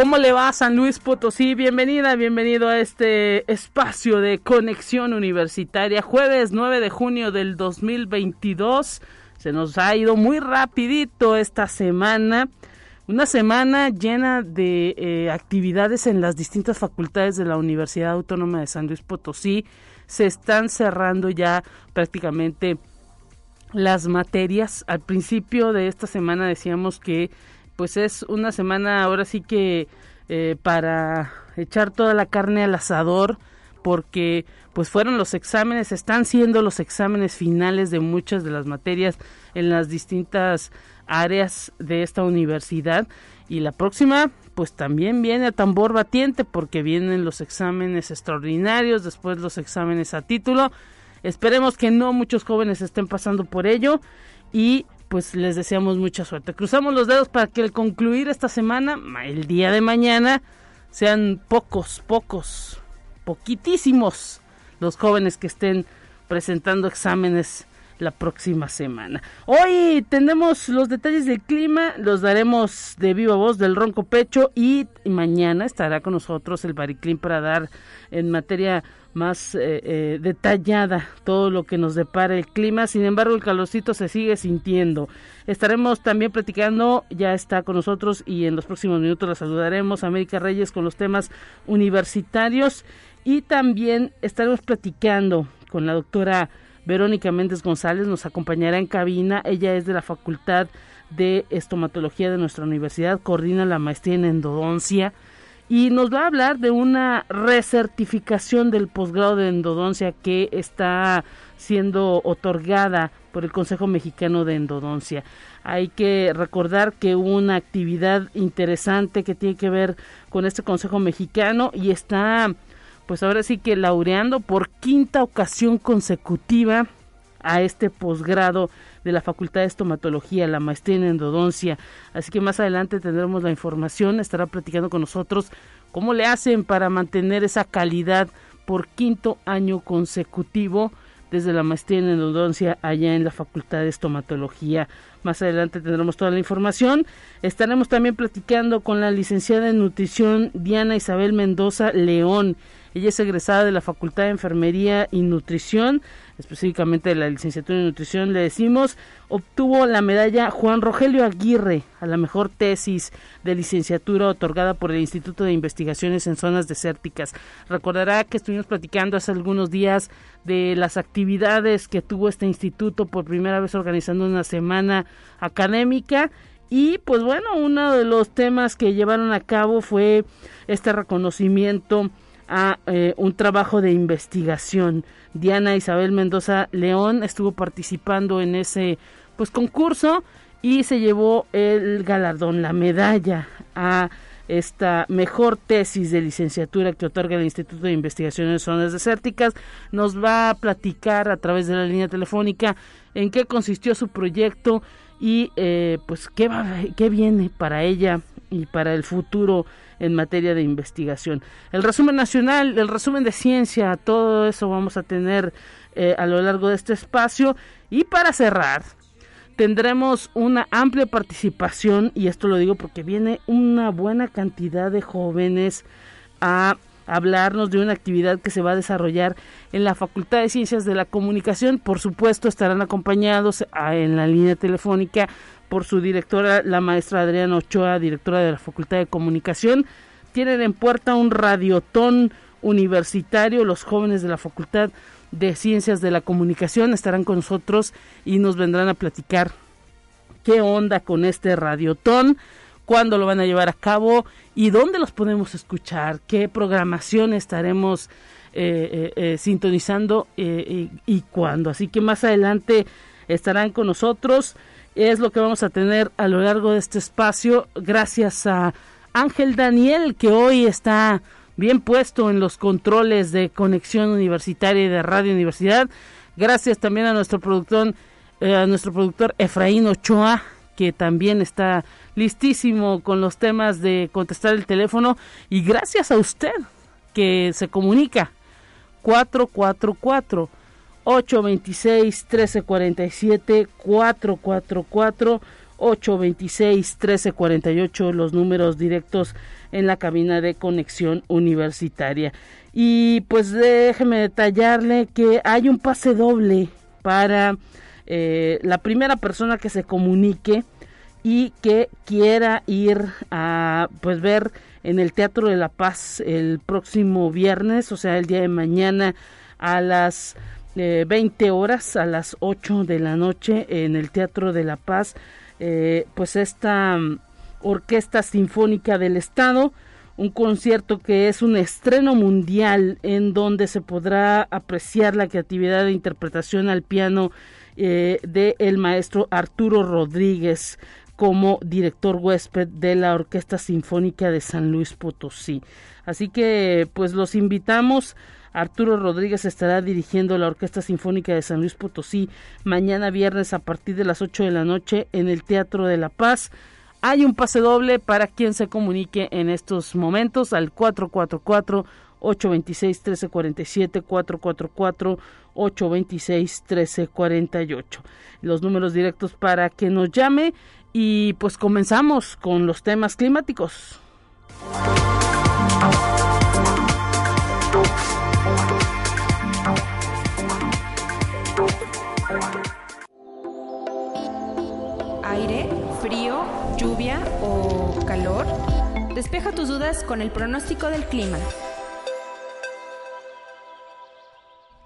¿Cómo le va San Luis Potosí? Bienvenida, bienvenido a este espacio de conexión universitaria. Jueves 9 de junio del 2022. Se nos ha ido muy rapidito esta semana. Una semana llena de eh, actividades en las distintas facultades de la Universidad Autónoma de San Luis Potosí. Se están cerrando ya prácticamente las materias. Al principio de esta semana decíamos que pues es una semana ahora sí que eh, para echar toda la carne al asador porque pues fueron los exámenes, están siendo los exámenes finales de muchas de las materias en las distintas áreas de esta universidad y la próxima pues también viene a tambor batiente porque vienen los exámenes extraordinarios, después los exámenes a título. Esperemos que no muchos jóvenes estén pasando por ello y pues les deseamos mucha suerte. Cruzamos los dedos para que al concluir esta semana, el día de mañana, sean pocos, pocos, poquitísimos los jóvenes que estén presentando exámenes la próxima semana. Hoy tenemos los detalles del clima, los daremos de viva voz del ronco pecho y mañana estará con nosotros el Bariclin para dar en materia más eh, eh, detallada todo lo que nos depara el clima. Sin embargo, el calorcito se sigue sintiendo. Estaremos también platicando, ya está con nosotros y en los próximos minutos la saludaremos, América Reyes, con los temas universitarios y también estaremos platicando con la doctora Verónica Méndez González, nos acompañará en cabina. Ella es de la Facultad de Estomatología de nuestra universidad, coordina la maestría en endodoncia y nos va a hablar de una recertificación del posgrado de endodoncia que está siendo otorgada por el Consejo Mexicano de Endodoncia. Hay que recordar que hubo una actividad interesante que tiene que ver con este Consejo Mexicano y está pues ahora sí que laureando por quinta ocasión consecutiva a este posgrado de la Facultad de Estomatología, la maestría en endodoncia. Así que más adelante tendremos la información, estará platicando con nosotros cómo le hacen para mantener esa calidad por quinto año consecutivo desde la maestría en endodoncia allá en la Facultad de Estomatología. Más adelante tendremos toda la información. Estaremos también platicando con la licenciada en nutrición Diana Isabel Mendoza León. Ella es egresada de la Facultad de Enfermería y Nutrición, específicamente de la licenciatura en Nutrición, le decimos, obtuvo la medalla Juan Rogelio Aguirre a la mejor tesis de licenciatura otorgada por el Instituto de Investigaciones en Zonas Desérticas. Recordará que estuvimos platicando hace algunos días de las actividades que tuvo este instituto por primera vez organizando una semana académica y pues bueno, uno de los temas que llevaron a cabo fue este reconocimiento a eh, un trabajo de investigación. Diana Isabel Mendoza León estuvo participando en ese pues concurso y se llevó el galardón, la medalla a esta mejor tesis de licenciatura que otorga el Instituto de Investigaciones en Zonas Desérticas. Nos va a platicar a través de la línea telefónica en qué consistió su proyecto y eh, pues qué, qué viene para ella y para el futuro en materia de investigación. El resumen nacional, el resumen de ciencia, todo eso vamos a tener eh, a lo largo de este espacio. Y para cerrar, tendremos una amplia participación, y esto lo digo porque viene una buena cantidad de jóvenes a hablarnos de una actividad que se va a desarrollar en la Facultad de Ciencias de la Comunicación. Por supuesto, estarán acompañados ah, en la línea telefónica por su directora, la maestra Adriana Ochoa, directora de la Facultad de Comunicación. Tienen en puerta un radiotón universitario. Los jóvenes de la Facultad de Ciencias de la Comunicación estarán con nosotros y nos vendrán a platicar qué onda con este radiotón, cuándo lo van a llevar a cabo y dónde los podemos escuchar, qué programación estaremos eh, eh, eh, sintonizando y cuándo. Así que más adelante estarán con nosotros es lo que vamos a tener a lo largo de este espacio gracias a Ángel Daniel que hoy está bien puesto en los controles de conexión universitaria y de Radio Universidad. Gracias también a nuestro productor eh, a nuestro productor Efraín Ochoa, que también está listísimo con los temas de contestar el teléfono. Y gracias a usted que se comunica 444 826 1347 444 826 1348 los números directos en la cabina de conexión universitaria. Y pues déjeme detallarle que hay un pase doble para eh, la primera persona que se comunique y que quiera ir a pues ver en el Teatro de la Paz el próximo viernes, o sea, el día de mañana a las 20 eh, horas, a las 8 de la noche en el Teatro de la Paz, eh, pues esta mm, Orquesta Sinfónica del Estado, un concierto que es un estreno mundial en donde se podrá apreciar la creatividad de interpretación al piano eh, del maestro Arturo Rodríguez como director huésped de la Orquesta Sinfónica de San Luis Potosí. Así que pues los invitamos. Arturo Rodríguez estará dirigiendo la Orquesta Sinfónica de San Luis Potosí mañana viernes a partir de las 8 de la noche en el Teatro de la Paz. Hay un pase doble para quien se comunique en estos momentos al 444 826 1347 444 826 1348. Los números directos para que nos llame y pues comenzamos con los temas climáticos. Lluvia o calor. Despeja tus dudas con el pronóstico del clima.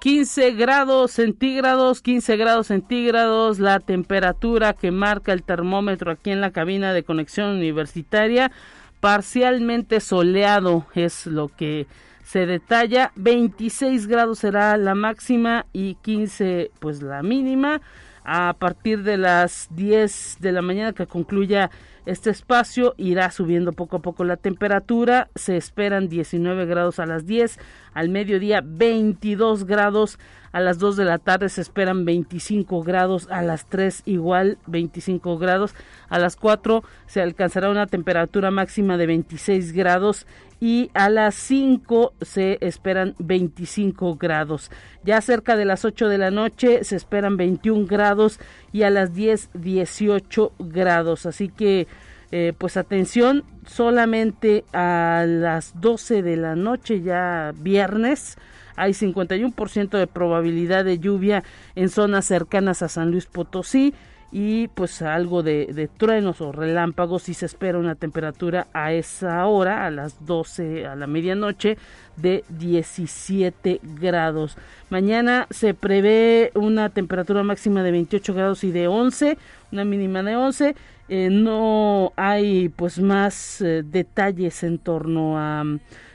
15 grados centígrados, 15 grados centígrados, la temperatura que marca el termómetro aquí en la cabina de conexión universitaria, parcialmente soleado es lo que se detalla, 26 grados será la máxima y 15 pues la mínima. A partir de las 10 de la mañana que concluya este espacio irá subiendo poco a poco la temperatura, se esperan 19 grados a las 10, al mediodía 22 grados, a las 2 de la tarde se esperan 25 grados, a las 3 igual 25 grados, a las 4 se alcanzará una temperatura máxima de 26 grados y a las 5 se esperan 25 grados. Ya cerca de las 8 de la noche se esperan 21 grados y a las 10 18 grados. Así que eh, pues atención, solamente a las 12 de la noche ya viernes hay 51% de probabilidad de lluvia en zonas cercanas a San Luis Potosí y pues algo de, truenos o relámpagos y se espera una temperatura a esa hora, a las 12 a la medianoche, de 17 grados. Mañana se prevé una temperatura máxima de 28 grados y de 11, una mínima de 11. Eh, no hay pues más eh, detalles en torno a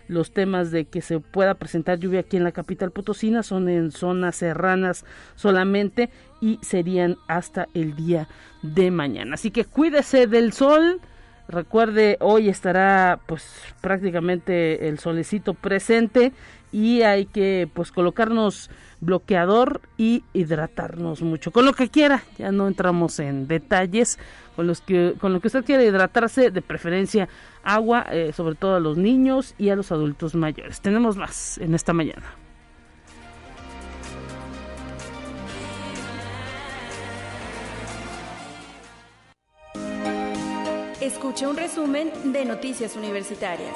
los temas de que se pueda presentar lluvia aquí en la capital potosina son en zonas serranas solamente y serían hasta el día de mañana. Así que cuídese del sol. Recuerde, hoy estará pues prácticamente el solecito presente y hay que pues colocarnos bloqueador y hidratarnos mucho. Con lo que quiera ya no entramos en detalles. Con los que con lo que usted quiere hidratarse de preferencia agua eh, sobre todo a los niños y a los adultos mayores. Tenemos más en esta mañana. Escuche un resumen de Noticias Universitarias.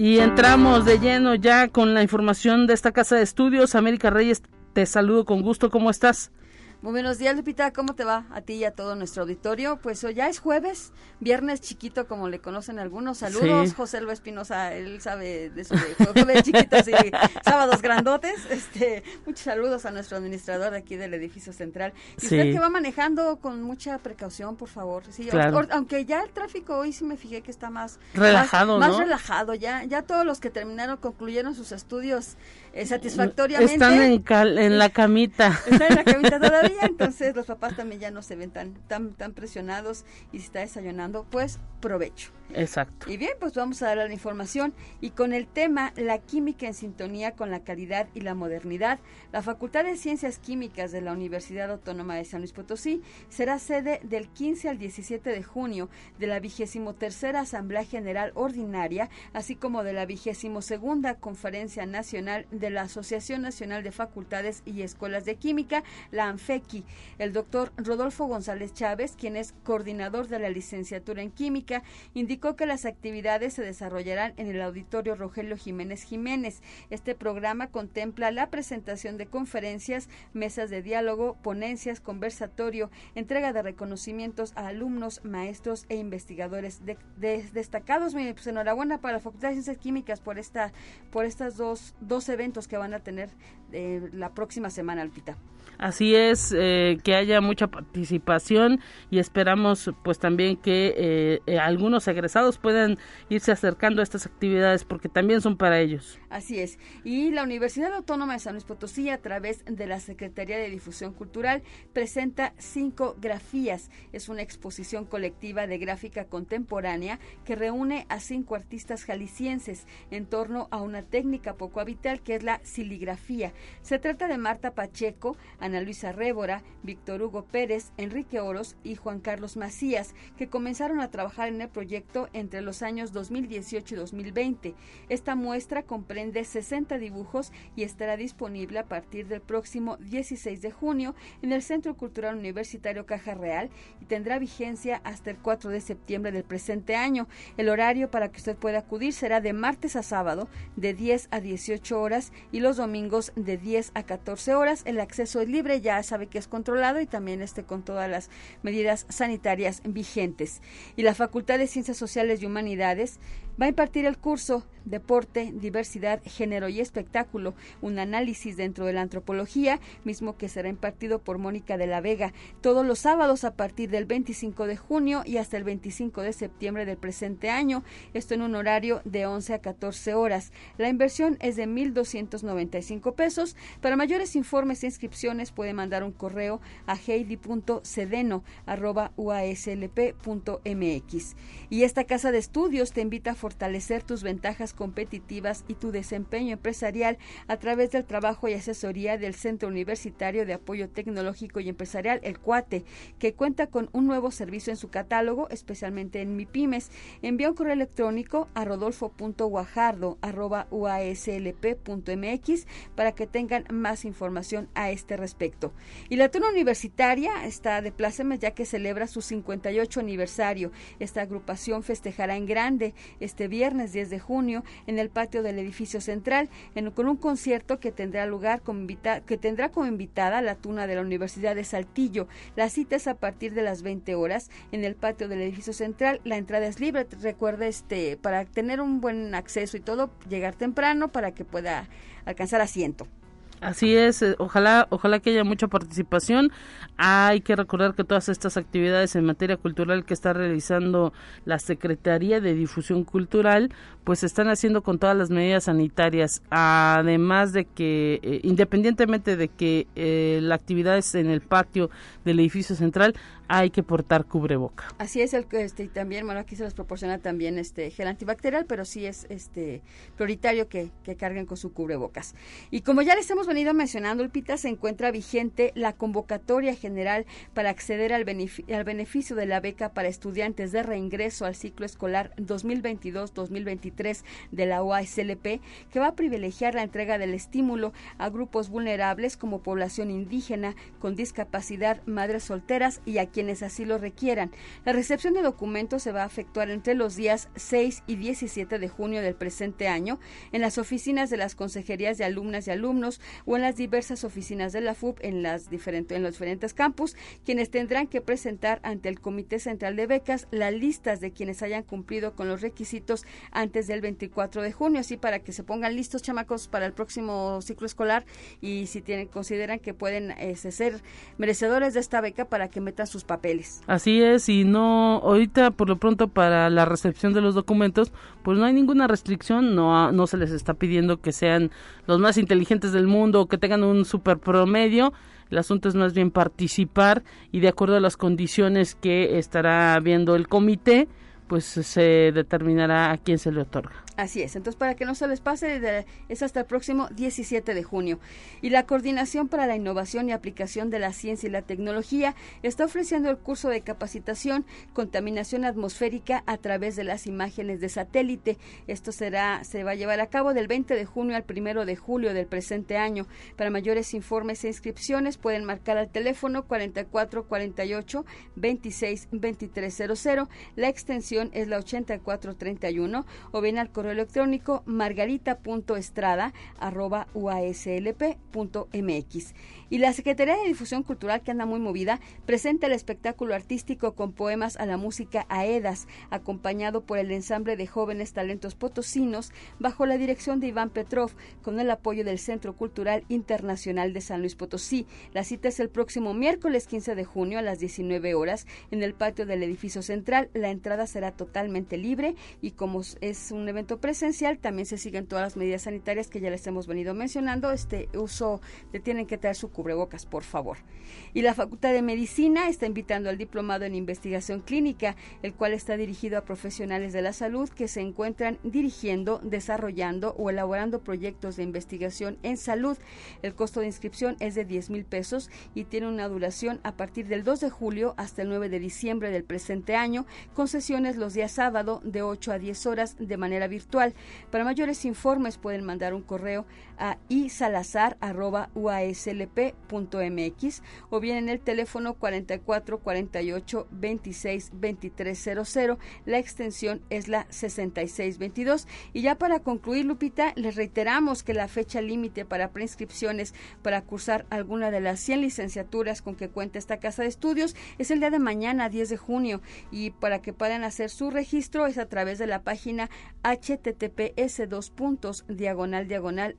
Y entramos de lleno ya con la información de esta casa de estudios. América Reyes, te saludo con gusto. ¿Cómo estás? Muy buenos días, Lupita. ¿Cómo te va a ti y a todo nuestro auditorio? Pues hoy ya es jueves, viernes chiquito, como le conocen algunos. Saludos, José Luis Espinosa, él sabe de su jueves chiquitos y sábados grandotes. Este, muchos saludos a nuestro administrador de aquí del edificio central. Y usted que va manejando con mucha precaución, por favor. Sí, aunque ya el tráfico hoy sí me fijé que está más relajado, más, relajado. Ya, ya todos los que terminaron, concluyeron sus estudios eh, satisfactoriamente. Están en, en la camita. Están en la camita todavía día, entonces los papás también ya no se ven tan, tan, tan presionados y si está desayunando, pues provecho. Exacto. Y bien, pues vamos a dar la información y con el tema La química en sintonía con la calidad y la modernidad, la Facultad de Ciencias Químicas de la Universidad Autónoma de San Luis Potosí será sede del 15 al 17 de junio de la vigésimo tercera Asamblea General Ordinaria, así como de la vigésimo segunda Conferencia Nacional de la Asociación Nacional de Facultades y Escuelas de Química, la El doctor Rodolfo González Chávez, quien es coordinador de la licenciatura en Química, indicó que las actividades se desarrollarán en el Auditorio Rogelio Jiménez Jiménez. Este programa contempla la presentación de conferencias, mesas de diálogo, ponencias, conversatorio, entrega de reconocimientos a alumnos, maestros e investigadores destacados. Pues enhorabuena para la Facultad de Ciencias Químicas por esta, por estas dos, dos eventos que van a tener eh, la próxima semana, Alpita. Así es, eh, que haya mucha participación y esperamos pues también que eh, eh, algunos egresados puedan irse acercando a estas actividades porque también son para ellos. Así es. Y la Universidad Autónoma de San Luis Potosí, a través de la Secretaría de Difusión Cultural, presenta cinco grafías. Es una exposición colectiva de gráfica contemporánea que reúne a cinco artistas jaliscienses en torno a una técnica poco habitual que es la siligrafía. Se trata de Marta Pacheco, Ana Luisa Révora, Víctor Hugo Pérez, Enrique Oros y Juan Carlos Macías, que comenzaron a trabajar en el proyecto entre los años 2018 y 2020. Esta muestra comprende 60 dibujos y estará disponible a partir del próximo 16 de junio en el Centro Cultural Universitario Caja Real y tendrá vigencia hasta el 4 de septiembre del presente año. El horario para que usted pueda acudir será de martes a sábado de 10 a 18 horas y los domingos de 10 a 14 horas. El acceso es libre ya sabe que es controlado y también esté con todas las medidas sanitarias vigentes. Y la Facultad de Ciencias Sociales y Humanidades va a impartir el curso Deporte, Diversidad, Género y Espectáculo, un análisis dentro de la antropología, mismo que será impartido por Mónica de la Vega todos los sábados a partir del 25 de junio y hasta el 25 de septiembre del presente año, esto en un horario de 11 a 14 horas. La inversión es de 1.295 pesos. Para mayores informes e inscripciones puede mandar un correo a heidi.cedeno.uaslp.mx. Y esta casa de estudios te invita a fortalecer tus ventajas competitivas y tu desempeño empresarial a través del trabajo y asesoría del Centro Universitario de Apoyo Tecnológico y Empresarial, el CUATE, que cuenta con un nuevo servicio en su catálogo, especialmente en MIPIMES. Envía un correo electrónico a rodolfo.guajardo.uaslp.mx para que tengan más información a este respecto. Y la tuna universitaria está de plácemes ya que celebra su 58 aniversario. Esta agrupación festejará en grande este viernes 10 de junio en el patio del edificio central con un concierto que tendrá lugar con que tendrá como invitada la tuna de la Universidad de Saltillo. La cita es a partir de las 20 horas en el patio del edificio central. La entrada es libre. Recuerde este para tener un buen acceso y todo llegar temprano para que pueda alcanzar asiento. Así es, eh, ojalá, ojalá que haya mucha participación. Hay que recordar que todas estas actividades en materia cultural que está realizando la Secretaría de Difusión Cultural, pues se están haciendo con todas las medidas sanitarias. Además de que, eh, independientemente de que eh, la actividad es en el patio del edificio central, hay que portar cubreboca. Así es el que este también, bueno, aquí se les proporciona también este gel antibacterial, pero sí es este prioritario que, que carguen con su cubrebocas. Y como ya les hemos venido mencionando, Ulpita, se encuentra vigente la convocatoria general para acceder al, al beneficio de la beca para estudiantes de reingreso al ciclo escolar 2022-2023 de la UASLP, que va a privilegiar la entrega del estímulo a grupos vulnerables como población indígena, con discapacidad, madres solteras y a quienes así lo requieran. La recepción de documentos se va a efectuar entre los días 6 y 17 de junio del presente año en las oficinas de las consejerías de alumnas y alumnos o en las diversas oficinas de la FUP en, las diferentes, en los diferentes campus, quienes tendrán que presentar ante el Comité Central de Becas las listas de quienes hayan cumplido con los requisitos antes del 24 de junio, así para que se pongan listos, chamacos, para el próximo ciclo escolar y si tienen, consideran que pueden este, ser merecedores de esta beca para que metan sus papeles. Así es, y no, ahorita por lo pronto para la recepción de los documentos, pues no hay ninguna restricción, no, no se les está pidiendo que sean los más inteligentes del mundo, mundo que tengan un super promedio. El asunto es más bien participar y de acuerdo a las condiciones que estará viendo el comité, pues se determinará a quién se le otorga. Así es, entonces para que no se les pase, es hasta el próximo 17 de junio. Y la Coordinación para la Innovación y Aplicación de la Ciencia y la Tecnología está ofreciendo el curso de capacitación Contaminación Atmosférica a través de las imágenes de satélite. Esto será, se va a llevar a cabo del 20 de junio al 1 de julio del presente año. Para mayores informes e inscripciones pueden marcar al teléfono 4448 26 2300. La extensión es la 8431 o bien al correo electrónico margarita.estrada.uaslp.mx. Y la Secretaría de Difusión Cultural, que anda muy movida, presenta el espectáculo artístico con poemas a la música Aedas, acompañado por el ensamble de jóvenes talentos potosinos, bajo la dirección de Iván Petrov, con el apoyo del Centro Cultural Internacional de San Luis Potosí. La cita es el próximo miércoles 15 de junio a las 19 horas en el patio del edificio central. La entrada será totalmente libre y como es un evento presencial, también se siguen todas las medidas sanitarias que ya les hemos venido mencionando. Este uso de tienen que traer su cubrebocas, por favor. Y la Facultad de Medicina está invitando al diplomado en investigación clínica, el cual está dirigido a profesionales de la salud que se encuentran dirigiendo, desarrollando o elaborando proyectos de investigación en salud. El costo de inscripción es de 10 mil pesos y tiene una duración a partir del 2 de julio hasta el 9 de diciembre del presente año, con sesiones los días sábado de 8 a 10 horas de manera virtual. Para mayores informes pueden mandar un correo a isalazar.uaslp.mx o bien en el teléfono 44 48 26 2300. La extensión es la 6622. Y ya para concluir, Lupita, les reiteramos que la fecha límite para preinscripciones para cursar alguna de las 100 licenciaturas con que cuenta esta casa de estudios es el día de mañana, 10 de junio. Y para que puedan hacer su registro es a través de la página https dos puntos diagonal diagonal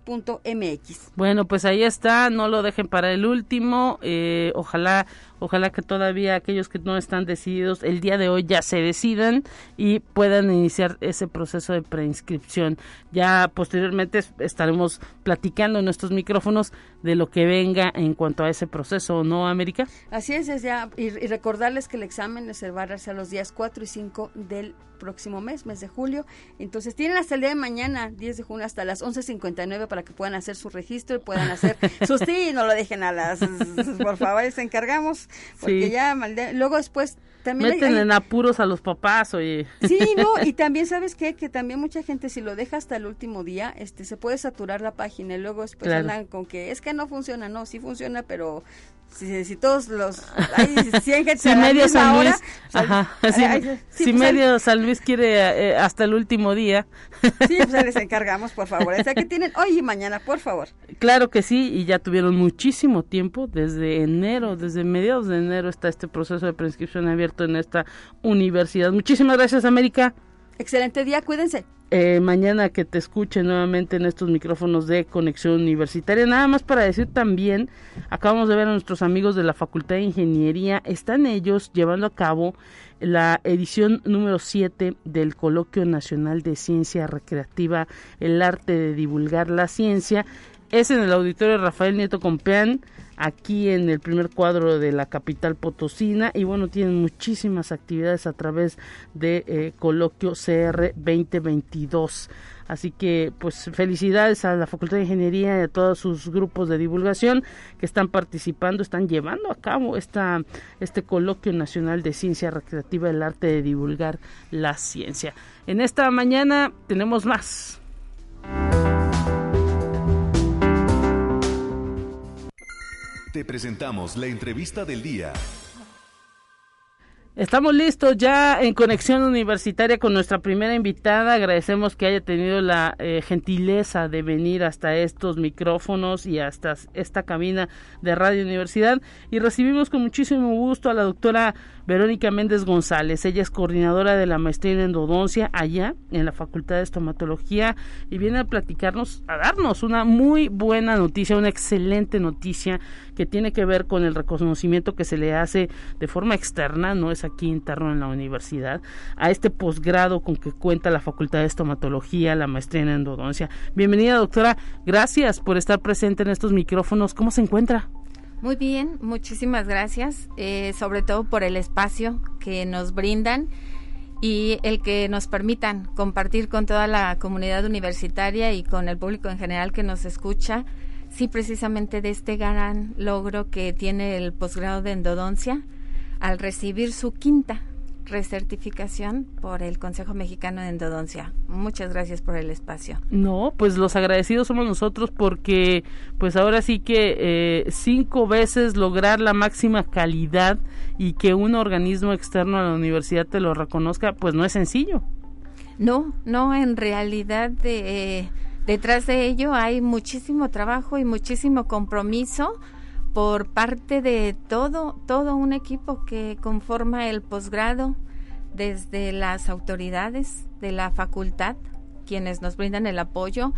aspirantes.uaslp.mx. Bueno, pues ahí está, no lo dejen para el último, eh, ojalá Ojalá que todavía aquellos que no están decididos el día de hoy ya se decidan y puedan iniciar ese proceso de preinscripción. Ya posteriormente estaremos platicando en nuestros micrófonos de lo que venga en cuanto a ese proceso, ¿no, América? Así es, es ya, y, recordarles que el examen se va a a los días 4 y 5 del próximo mes, mes de julio. Entonces tienen hasta el día de mañana, 10 de junio, hasta las 11.59 para que puedan hacer su registro y puedan hacer sus sí, no lo dejen a las, por favor, les encargamos, porque ya, luego después también Meten en apuros a los papás, oye. Sí, no, y también sabes qué? que también mucha gente si lo deja hasta el último día, este se puede saturar la página y luego después andan con que es que no funciona, no, sí funciona, pero si, todos los hay 100 gente si medio San Luis. ajá, si, medio San Luis quiere eh, hasta el último día. Sí pues les encargamos por favor o sea que tienen hoy y mañana por favor. Claro que sí y ya tuvieron muchísimo tiempo desde enero desde mediados de enero está este proceso de prescripción abierto en esta universidad. Muchísimas gracias América. Excelente día cuídense eh, mañana que te escuche nuevamente en estos micrófonos de conexión universitaria. Nada más para decir también, acabamos de ver a nuestros amigos de la Facultad de Ingeniería, están ellos llevando a cabo la edición número 7 del Coloquio Nacional de Ciencia Recreativa, el arte de divulgar la ciencia. Es en el auditorio Rafael Nieto Compeán aquí en el primer cuadro de la capital potosina y bueno, tienen muchísimas actividades a través de eh, coloquio CR 2022. Así que pues felicidades a la Facultad de Ingeniería y a todos sus grupos de divulgación que están participando, están llevando a cabo esta, este coloquio nacional de ciencia recreativa, el arte de divulgar la ciencia. En esta mañana tenemos más. Te presentamos la entrevista del día. Estamos listos ya en conexión universitaria con nuestra primera invitada. Agradecemos que haya tenido la eh, gentileza de venir hasta estos micrófonos y hasta esta cabina de Radio Universidad. Y recibimos con muchísimo gusto a la doctora Verónica Méndez González. Ella es coordinadora de la maestría en endodoncia allá en la Facultad de Estomatología y viene a platicarnos, a darnos una muy buena noticia, una excelente noticia que tiene que ver con el reconocimiento que se le hace de forma externa, no es aquí interno en la universidad, a este posgrado con que cuenta la Facultad de Estomatología, la maestría en endodoncia. Bienvenida, doctora. Gracias por estar presente en estos micrófonos. ¿Cómo se encuentra? Muy bien, muchísimas gracias, eh, sobre todo por el espacio que nos brindan y el que nos permitan compartir con toda la comunidad universitaria y con el público en general que nos escucha, sí, precisamente de este gran logro que tiene el posgrado de endodoncia al recibir su quinta recertificación por el Consejo Mexicano de Endodoncia. Muchas gracias por el espacio. No, pues los agradecidos somos nosotros porque pues ahora sí que eh, cinco veces lograr la máxima calidad y que un organismo externo a la universidad te lo reconozca, pues no es sencillo. No, no, en realidad de, detrás de ello hay muchísimo trabajo y muchísimo compromiso por parte de todo, todo un equipo que conforma el posgrado, desde las autoridades de la facultad, quienes nos brindan el apoyo,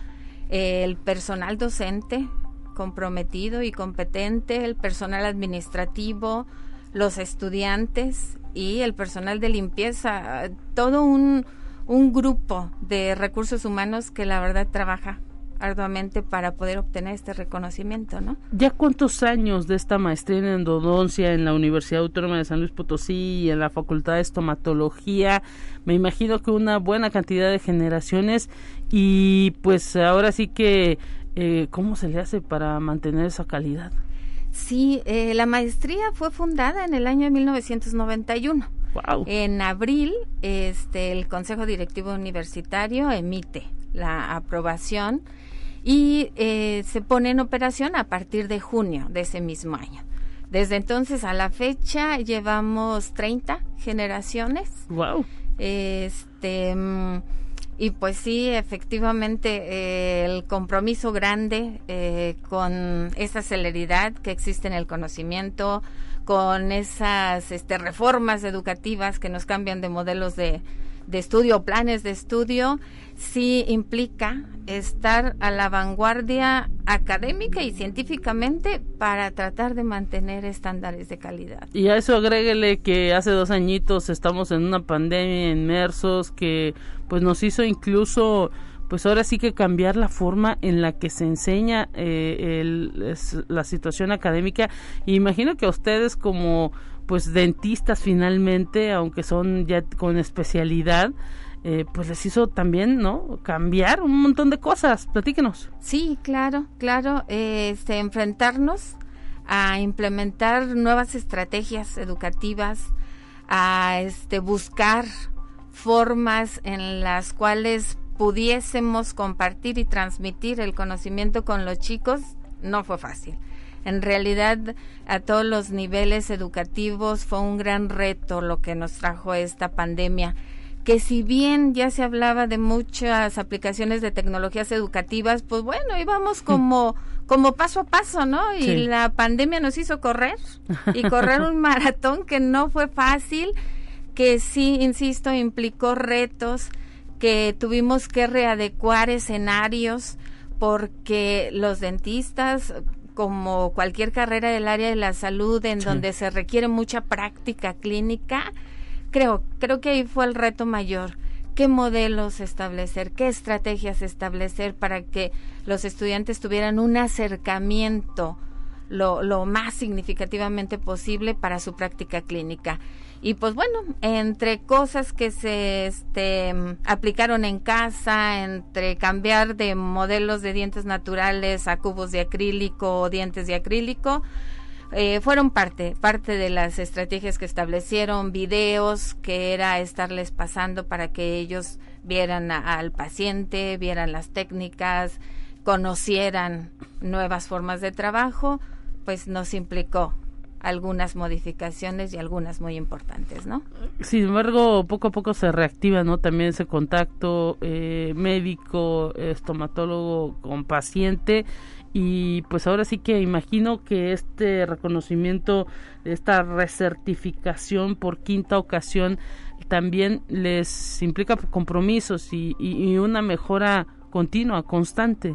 el personal docente comprometido y competente, el personal administrativo, los estudiantes y el personal de limpieza, todo un, un grupo de recursos humanos que la verdad trabaja arduamente para poder obtener este reconocimiento, ¿no? ¿Ya cuántos años de esta maestría en endodoncia en la Universidad Autónoma de San Luis Potosí y en la Facultad de Estomatología? Me imagino que una buena cantidad de generaciones y pues ahora sí que, eh, ¿cómo se le hace para mantener esa calidad? Sí, eh, la maestría fue fundada en el año 1991. Wow. En abril, este, el Consejo Directivo Universitario emite la aprobación y eh, se pone en operación a partir de junio de ese mismo año. Desde entonces a la fecha llevamos 30 generaciones. Wow. Este y pues sí, efectivamente eh, el compromiso grande eh, con esa celeridad que existe en el conocimiento, con esas este, reformas educativas que nos cambian de modelos de, de estudio, planes de estudio, sí implica estar a la vanguardia académica y científicamente para tratar de mantener estándares de calidad. Y a eso agréguele que hace dos añitos estamos en una pandemia inmersos que pues nos hizo incluso pues ahora sí que cambiar la forma en la que se enseña eh, la situación académica. Imagino que a ustedes como pues dentistas finalmente, aunque son ya con especialidad, eh, pues les hizo también, ¿no? Cambiar un montón de cosas. Platíquenos. Sí, claro, claro. este, enfrentarnos a implementar nuevas estrategias educativas, a este, buscar formas en las cuales pudiésemos compartir y transmitir el conocimiento con los chicos, no fue fácil. En realidad, a todos los niveles educativos fue un gran reto lo que nos trajo esta pandemia que si bien ya se hablaba de muchas aplicaciones de tecnologías educativas, pues bueno, íbamos como, como paso a paso, ¿no? Y la pandemia nos hizo correr y correr un maratón que no fue fácil, que sí, insisto, implicó retos, que tuvimos que readecuar escenarios porque los dentistas, como cualquier carrera del área de la salud en donde se requiere mucha práctica clínica, creo, creo que ahí fue el reto mayor. ¿Qué modelos establecer? ¿Qué estrategias establecer para que los estudiantes tuvieran un acercamiento lo, lo más significativamente posible para su práctica clínica? Y pues bueno, entre cosas que se este, aplicaron en casa, entre cambiar de modelos de dientes naturales a cubos de acrílico o dientes de acrílico, eh, fueron parte, parte de las estrategias que establecieron, videos que era estarles pasando para que ellos vieran al paciente, vieran las técnicas, conocieran nuevas formas de trabajo, pues nos implicó algunas modificaciones y algunas muy importantes, ¿no? Sin embargo, poco a poco se reactiva, ¿no? También ese contacto eh, médico, estomatólogo con paciente y pues ahora sí que imagino que este reconocimiento, esta recertificación por quinta ocasión también les implica compromisos y, y, una mejora continua, constante.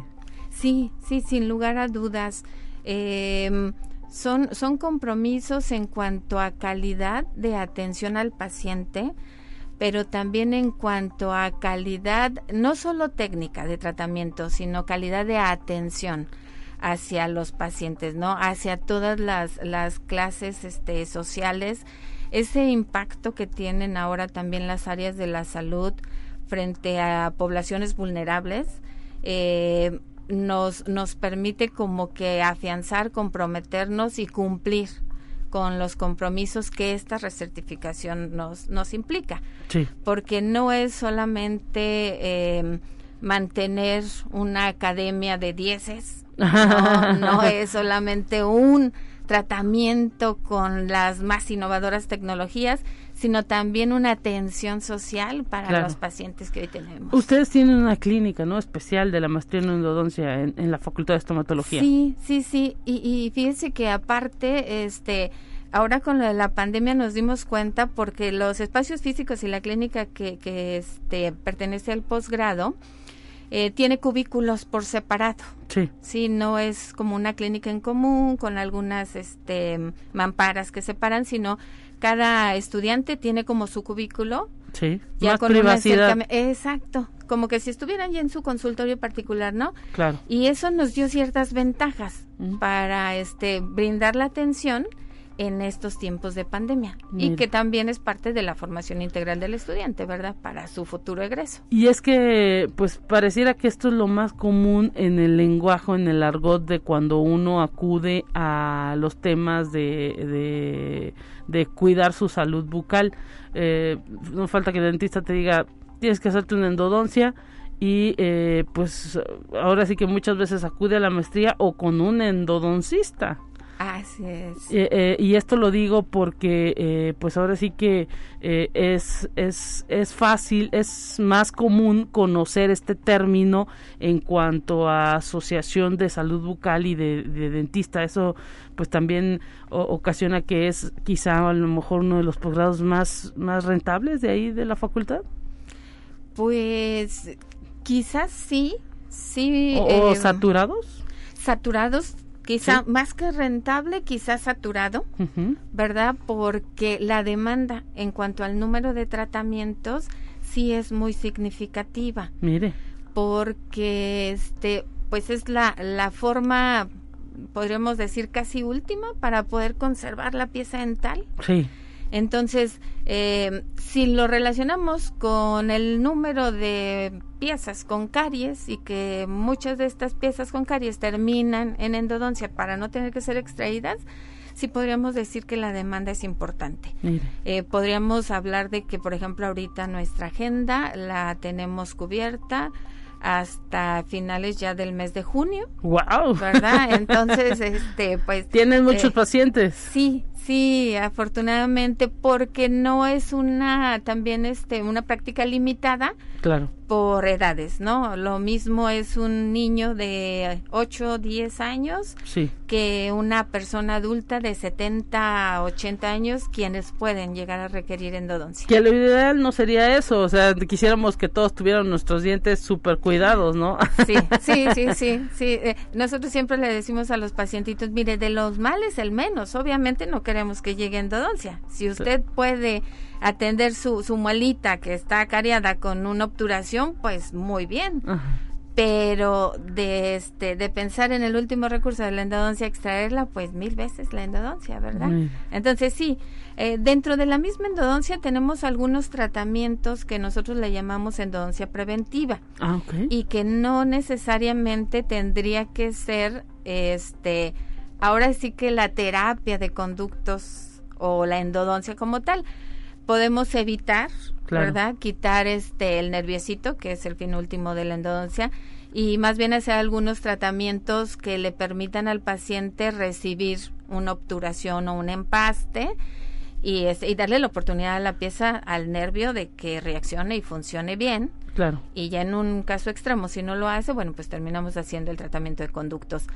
Sí, sí, sin lugar a dudas. Eh, son, son compromisos en cuanto a calidad de atención al paciente, pero también en cuanto a calidad, no solo técnica de tratamiento, sino calidad de atención hacia los pacientes, ¿no? Hacia todas las, las clases este, sociales, ese impacto que tienen ahora también las áreas de la salud frente a poblaciones vulnerables, eh, nos, nos permite como que afianzar, comprometernos y cumplir con los compromisos que esta recertificación nos, nos implica. Sí. Porque no es solamente eh, mantener una academia de dieces, no, no es solamente un tratamiento con las más innovadoras tecnologías, sino también una atención social para los pacientes que hoy tenemos. Ustedes tienen una clínica, ¿no? Especial de la maestría en endodoncia en, la Facultad de Estomatología. Sí, sí, sí. Y, y fíjense que aparte, este, ahora con la pandemia nos dimos cuenta porque los espacios físicos y la clínica que, que este, pertenece al posgrado, eh, tiene cubículos por separado. Sí. Sí, no es como una clínica en común con algunas este, mamparas que separan, sino cada estudiante tiene como su cubículo. Sí, ya más con privacidad. Exacto, como que si estuvieran ya en su consultorio particular, ¿no? Claro. Y eso nos dio ciertas ventajas para este brindar la atención en estos tiempos de pandemia y que también es parte de la formación integral del estudiante, ¿verdad? Para su futuro egreso. Y es que, pues, pareciera que esto es lo más común en el lenguaje, en el argot de cuando uno acude a los temas de, de, cuidar su salud bucal. Eh, no falta que el dentista te diga, tienes que hacerte una endodoncia y eh, pues ahora sí que muchas veces acude a la maestría o con un endodoncista. Así es. Eh, eh, y esto lo digo porque, eh, pues ahora sí que es, es, es fácil, es más común conocer este término en cuanto a asociación de salud bucal y de, dentista. Eso, pues también ocasiona que es quizá a lo mejor uno de los posgrados más, más rentables de ahí de la facultad. Pues quizás sí, sí. ¿O, saturados? Saturados quizá más que rentable, quizá saturado, ¿verdad? Porque la demanda en cuanto al número de tratamientos sí es muy significativa. Mire. Porque este pues es la, la forma podríamos decir casi última para poder conservar la pieza dental. Sí. Entonces, eh, si lo relacionamos con el número de piezas con caries y que muchas de estas piezas con caries terminan en endodoncia para no tener que ser extraídas, sí podríamos decir que la demanda es importante. Eh, podríamos hablar de que, por ejemplo, ahorita nuestra agenda la tenemos cubierta hasta finales ya del mes de junio. Wow. ¿Verdad? Entonces, este, pues. Tienen muchos eh, pacientes. Sí, Sí, afortunadamente, porque no es una también este una práctica limitada. Claro por edades, ¿no? Lo mismo es un niño de 8, 10 años que una persona adulta de 70, 80 años quienes pueden llegar a requerir endodoncia. Que lo ideal no sería eso, o sea, quisiéramos que todos tuvieran nuestros dientes súper cuidados, ¿no? Sí, sí, sí, sí, sí. Eh, nosotros siempre le decimos a los pacientitos, mire, de los males el menos, obviamente no queremos que llegue endodoncia. Si usted puede atender su, su muelita que está cariada con una obturación, pues muy bien. Pero de este de pensar en el último recurso de la endodoncia extraerla, pues mil veces la endodoncia, ¿verdad? Entonces sí, eh, dentro de la misma endodoncia tenemos algunos tratamientos que nosotros le llamamos endodoncia preventiva ah, y que no necesariamente tendría que ser este ahora sí que la terapia de conductos o la endodoncia como tal podemos evitar, ¿verdad? Quitar este el nerviosito, que es el fin último de la endodoncia, y más bien hacer algunos tratamientos que le permitan al paciente recibir una obturación o un empaste y, y darle la oportunidad a la pieza, al nervio, de que reaccione y funcione bien. Claro. Y ya en un caso extremo, si no lo hace, bueno, pues terminamos haciendo el tratamiento de conductos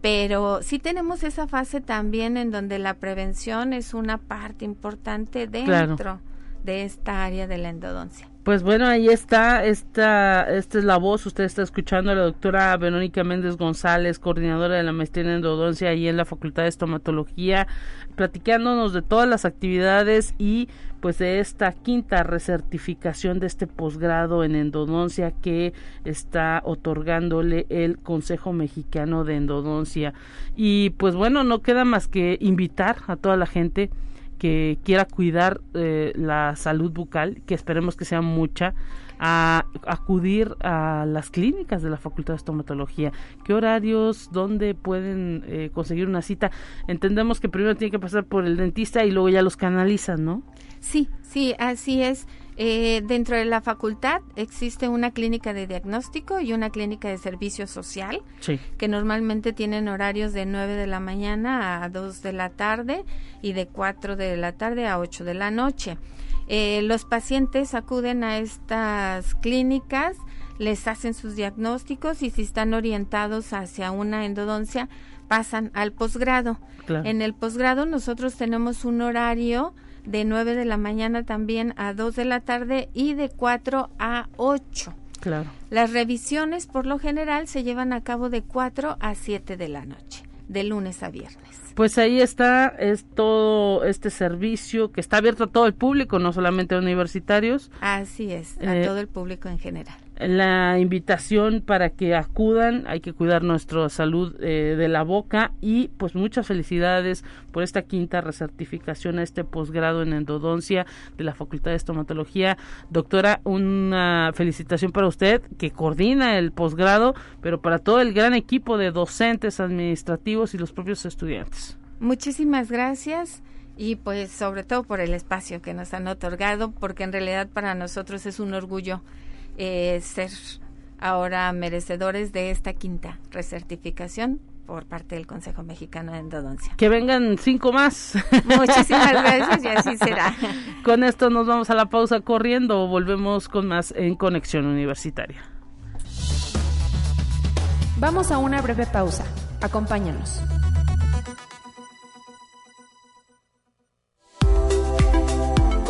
pero sí tenemos esa fase también en donde la prevención es una parte importante dentro de esta área de la endodoncia. Pues bueno, ahí está, esta, esta es la voz, usted está escuchando a la doctora Verónica Méndez González, coordinadora de la maestría en endodoncia ahí en la Facultad de Estomatología, platicándonos de todas las actividades y pues de esta quinta recertificación de este posgrado en endodoncia que está otorgándole el Consejo Mexicano de Endodoncia. Y pues bueno, no queda más que invitar a toda la gente que quiera cuidar eh, la salud bucal, que esperemos que sea mucha, a acudir a las clínicas de la Facultad de Estomatología. ¿Qué horarios? ¿Dónde pueden eh, conseguir una cita? Entendemos que primero tiene que pasar por el dentista y luego ya los canalizan, ¿no? Sí, sí, así es. Eh, dentro de la facultad existe una clínica de diagnóstico y una clínica de servicio social, que normalmente tienen horarios de 9 de la mañana a 2 de la tarde y de 4 de la tarde a 8 de la noche. Eh, los pacientes acuden a estas clínicas, les hacen sus diagnósticos y si están orientados hacia una endodoncia, pasan al posgrado. En el posgrado nosotros tenemos un horario de 9 de la mañana también a 2 de la tarde y de 4 a 8. Claro. Las revisiones por lo general se llevan a cabo de 4 a 7 de la noche, de lunes a viernes. Pues ahí está, es todo este servicio que está abierto a todo el público, no solamente a universitarios. Así es, a eh, todo el público en general la invitación para que acudan, hay que cuidar nuestra salud eh, de la boca y pues muchas felicidades por esta quinta recertificación a este posgrado en endodoncia de la Facultad de Estomatología. Doctora, una felicitación para usted que coordina el posgrado, pero para todo el gran equipo de docentes administrativos y los propios estudiantes. Muchísimas gracias y pues sobre todo por el espacio que nos han otorgado, porque en realidad para nosotros es un orgullo eh, ser ahora merecedores de esta quinta recertificación por parte del Consejo Mexicano de Endodoncia. Que vengan cinco más. Muchísimas gracias y así será. Con esto nos vamos a la pausa corriendo o volvemos con más en Conexión Universitaria. Vamos a una breve pausa. Acompáñanos.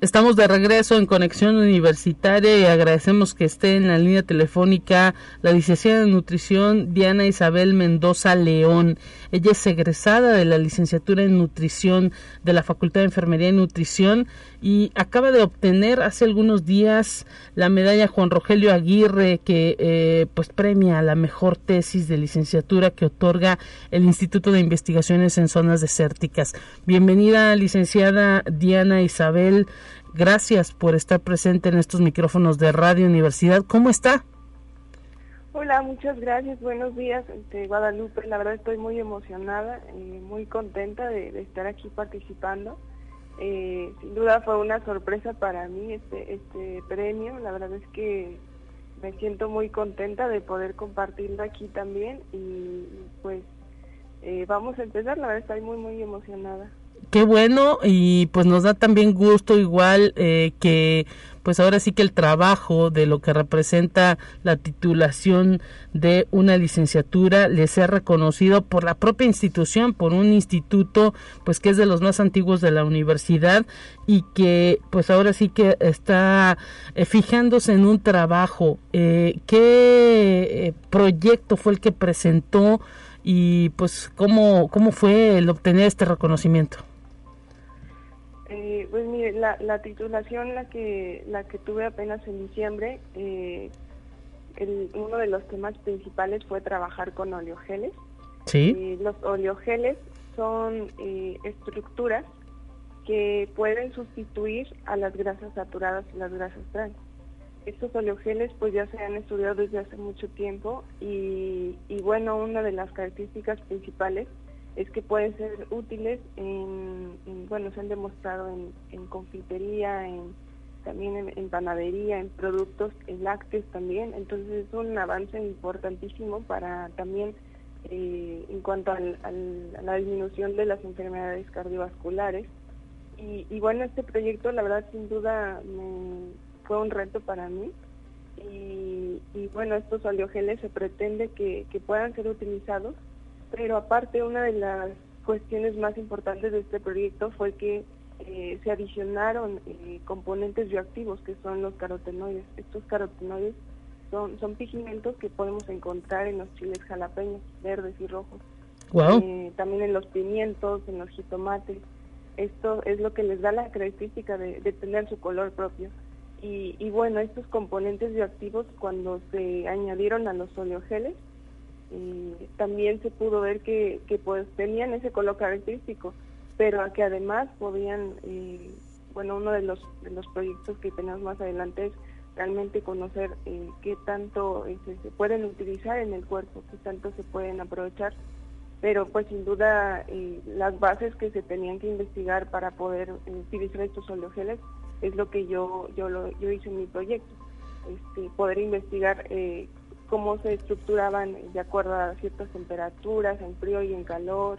Estamos de regreso en Conexión Universitaria y agradecemos que esté en la línea telefónica la licenciada en nutrición Diana Isabel Mendoza León. Ella es egresada de la licenciatura en nutrición de la Facultad de Enfermería y Nutrición y acaba de obtener hace algunos días la medalla Juan Rogelio Aguirre que eh, pues premia la mejor tesis de licenciatura que otorga el Instituto de Investigaciones en Zonas Desérticas. Bienvenida licenciada Diana Isabel. Gracias por estar presente en estos micrófonos de Radio Universidad. ¿Cómo está? Hola, muchas gracias. Buenos días, este, Guadalupe. La verdad estoy muy emocionada y muy contenta de, estar aquí participando. Eh, sin duda fue una sorpresa para mí este, este premio. La verdad es que me siento muy contenta de poder compartirlo aquí también y pues eh, vamos a empezar. La verdad estoy muy, muy emocionada qué bueno y pues nos da también gusto igual eh, que pues ahora sí que el trabajo de lo que representa la titulación de una licenciatura le sea reconocido por la propia institución, por un instituto pues que es de los más antiguos de la universidad y que pues ahora sí que está eh, fijándose en un trabajo. Eh, ¿Qué proyecto fue el que presentó y pues cómo, cómo fue el obtener este reconocimiento? Eh, pues mire, la, la, titulación la que la que tuve apenas en diciembre, eh, el, uno de los temas principales fue trabajar con oleogeles. Sí. Eh, los oleogeles son estructuras que pueden sustituir a las grasas saturadas y las grasas trans. Estos oleogeles pues ya se han estudiado desde hace mucho tiempo y, y bueno, una de las características principales es que pueden ser útiles en, bueno, se han demostrado en, confitería, en, también en, panadería, en productos lácteos también, entonces es un avance importantísimo para también eh, en cuanto a la disminución de las enfermedades cardiovasculares. Y, bueno, este proyecto la verdad sin duda fue un reto para mí y, bueno, estos oleogeles se pretende que, puedan ser utilizados, pero aparte una de las cuestiones más importantes de este proyecto fue que eh, se adicionaron eh, componentes bioactivos que son los carotenoides. Estos carotenoides son, son pigmentos que podemos encontrar en los chiles jalapeños, verdes y rojos. Eh, también en los pimientos, en los jitomates. Esto es lo que les da la característica de, tener su color propio. Y, bueno, estos componentes bioactivos cuando se añadieron a los oleogeles, eh, también se pudo ver que, pues tenían ese color característico, pero que además podían, eh, bueno, uno de los, de los proyectos que tenemos más adelante es realmente conocer eh, qué tanto este, se pueden utilizar en el cuerpo, qué tanto se pueden aprovechar. Pero pues sin duda eh, las bases que se tenían que investigar para poder utilizar estos oleogeles es lo que yo yo lo, yo hice en mi proyecto. Este, poder investigar cómo se estructuraban de acuerdo a ciertas temperaturas, en frío y en calor,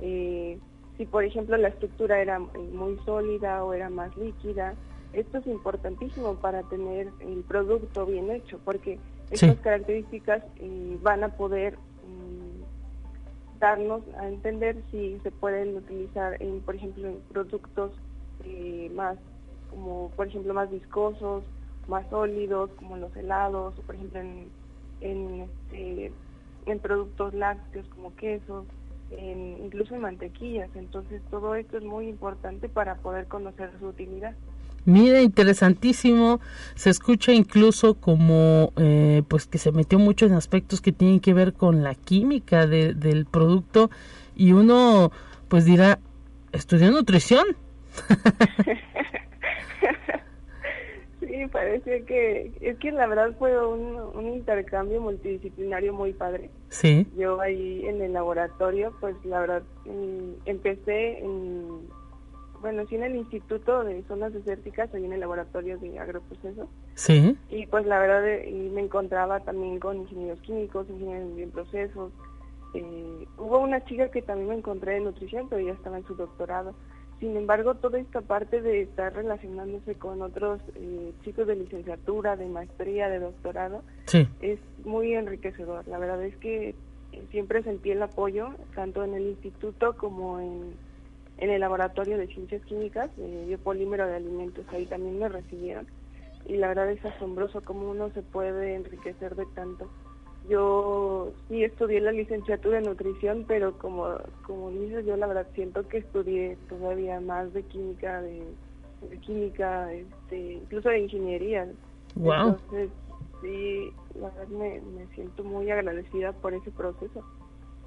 si por ejemplo la estructura era muy sólida o era más líquida, esto es importantísimo para tener el producto bien hecho, porque estas características eh, van a poder mm, darnos a entender si se pueden utilizar en, por ejemplo, en productos eh, más, como por ejemplo más viscosos, más sólidos, como los helados, o por ejemplo en, en, este, en productos lácteos como quesos, en, incluso en mantequillas. Entonces todo esto es muy importante para poder conocer su utilidad. Mira, interesantísimo. Se escucha incluso como, eh, pues que se metió mucho en aspectos que tienen que ver con la química del producto y uno, pues dirá, estudió nutrición. sí, parece que es que la verdad fue un, un intercambio multidisciplinario muy padre. Sí. Yo ahí en el laboratorio, pues la verdad mm, empecé en bueno, sí en el Instituto de Zonas Desérticas, ahí en el laboratorio de agroprocesos. Sí. Y pues la verdad eh, y me encontraba también con ingenieros químicos, ingenieros en procesos. Eh, hubo una chica que también me encontré de nutrición, pero ya estaba en su doctorado. Sin embargo, toda esta parte de estar relacionándose con otros eh, chicos de licenciatura, de maestría, de doctorado, es muy enriquecedor. La verdad es que siempre sentí el apoyo, tanto en el instituto como en en el laboratorio de ciencias químicas de biopolímero de alimentos, ahí también me recibieron y la verdad es asombroso cómo uno se puede enriquecer de tanto. Yo sí estudié la licenciatura en nutrición, pero como, como dices, yo la verdad siento que estudié todavía más de química, de, química, este, incluso de ingeniería. Wow. Entonces, sí, la verdad me, me siento muy agradecida por ese proceso.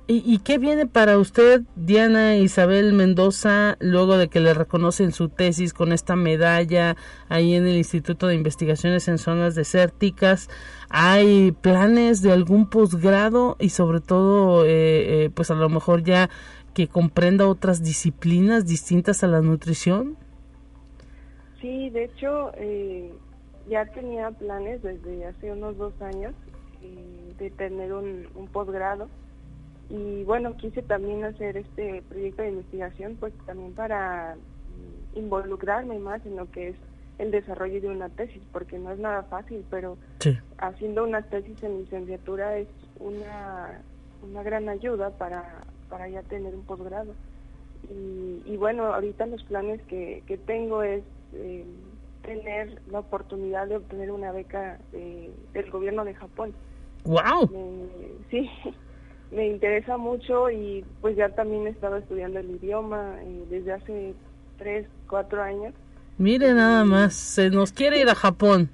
¿Y, qué viene para usted, Diana Isabel Mendoza, luego de que le reconocen su tesis con esta medalla ahí en el Instituto de Investigaciones en Zonas Desérticas? ¿Hay planes de algún posgrado y sobre todo, eh, eh, pues a lo mejor ya que comprenda otras disciplinas distintas a la nutrición? Sí, de hecho, eh, ya tenía planes desde hace unos dos años de tener un posgrado y bueno, quise también hacer este proyecto de investigación pues también para involucrarme más en lo que es el desarrollo de una tesis, porque no es nada fácil, pero haciendo una tesis en licenciatura es una, una gran ayuda para, para ya tener un posgrado. Y, bueno, ahorita los planes que, que tengo es eh, tener la oportunidad de obtener una beca del gobierno de Japón. ¡Wow! sí, me interesa mucho y pues ya también he estado estudiando el idioma eh, desde hace tres, cuatro años. Mire nada más, se nos quiere ir a Japón.